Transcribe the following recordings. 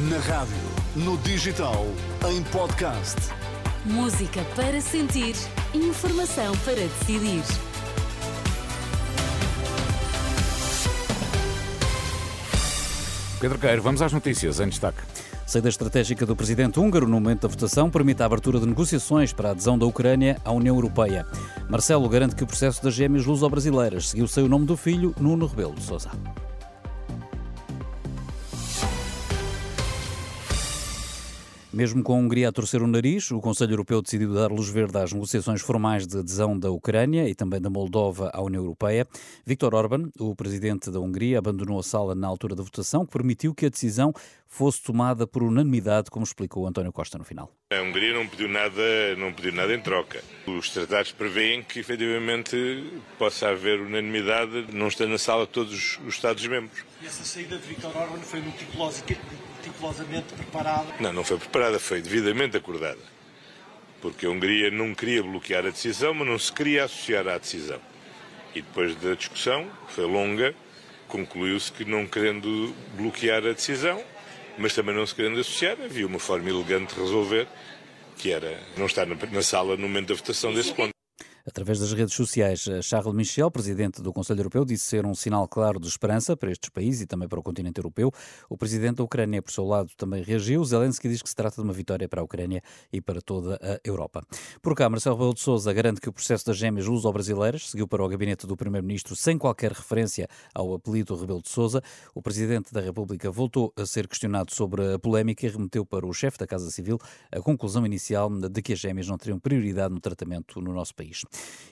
Na rádio, no digital, em podcast. Música para sentir, informação para decidir. Pedro Queiro, vamos às notícias em destaque. Saída estratégica do presidente húngaro no momento da votação permite a abertura de negociações para a adesão da Ucrânia à União Europeia. Marcelo garante que o processo das gêmeas luso-brasileiras seguiu sem o nome do filho, Nuno Rebelo de Sousa. Mesmo com a Hungria a torcer o nariz, o Conselho Europeu decidiu dar luz verde às negociações formais de adesão da Ucrânia e também da Moldova à União Europeia. Viktor Orban, o presidente da Hungria, abandonou a sala na altura da votação, que permitiu que a decisão fosse tomada por unanimidade, como explicou António Costa no final. A Hungria não pediu nada, não pediu nada em troca. Os tratados prevêem que efetivamente possa haver unanimidade, não estando na sala todos os Estados-membros. E essa saída de Viktor Orban foi meticulosamente preparada? Não, não foi preparada, foi devidamente acordada. Porque a Hungria não queria bloquear a decisão, mas não se queria associar à decisão. E depois da discussão, que foi longa, concluiu-se que não querendo bloquear a decisão, mas também não se querendo associar, havia uma forma elegante de resolver, que era não estar na, sala no momento da votação desse ponto. Através das redes sociais, Charles Michel, presidente do Conselho Europeu, disse ser um sinal claro de esperança para estes países e também para o continente europeu. O presidente da Ucrânia, por seu lado, também reagiu. Zelensky diz que se trata de uma vitória para a Ucrânia e para toda a Europa. Por cá, Marcelo Rebelo de Sousa garante que o processo das gêmeas luso-brasileiras seguiu para o gabinete do primeiro-ministro sem qualquer referência ao apelido Rebelo de Sousa. O presidente da República voltou a ser questionado sobre a polémica e remeteu para o chefe da Casa Civil a conclusão inicial de que as gêmeas não teriam prioridade no tratamento no nosso país.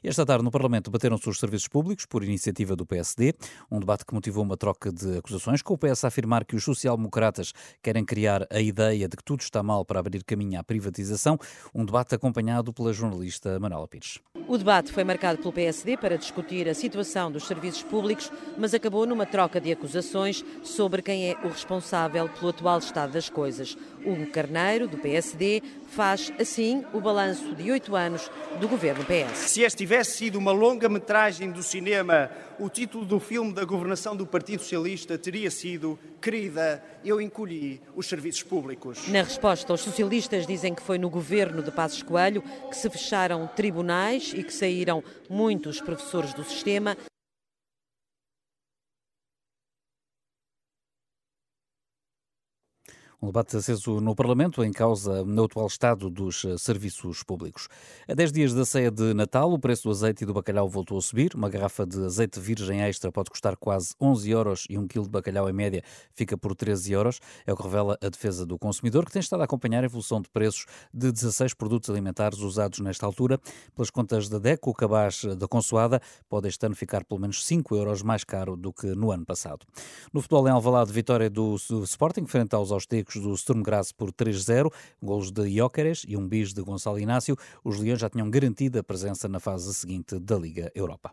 Esta tarde no Parlamento bateram-se os serviços públicos por iniciativa do PSD, um debate que motivou uma troca de acusações, com o PS a afirmar que os social-democratas querem criar a ideia de que tudo está mal para abrir caminho à privatização, um debate acompanhado pela jornalista Manuela Pires. O debate foi marcado pelo PSD para discutir a situação dos serviços públicos, mas acabou numa troca de acusações sobre quem é o responsável pelo atual estado das coisas. Hugo Carneiro, do PSD, faz assim o balanço de oito anos do governo PS. Se este tivesse sido uma longa-metragem do cinema, o título do filme da governação do Partido Socialista teria sido Querida, eu encolhi os serviços públicos. Na resposta, os socialistas dizem que foi no governo de Passos Coelho que se fecharam tribunais e que saíram muitos professores do sistema. Um debate aceso no Parlamento em causa no atual estado dos eh, serviços públicos. A 10 dias da ceia de Natal, o preço do azeite e do bacalhau voltou a subir. Uma garrafa de azeite virgem extra pode custar quase 11 euros e um quilo de bacalhau em média fica por 13 euros. É o que revela a defesa do consumidor, que tem estado a acompanhar a evolução de preços de 16 produtos alimentares usados nesta altura. Pelas contas da DECO, o cabaz da Consoada pode este ano ficar pelo menos 5 euros mais caro do que no ano passado. No futebol em Alvalade, vitória do Sporting frente aos austecos do Sturm Graz por 3-0, golos de Jóqueres e um bis de Gonçalo Inácio. Os Leões já tinham garantido a presença na fase seguinte da Liga Europa.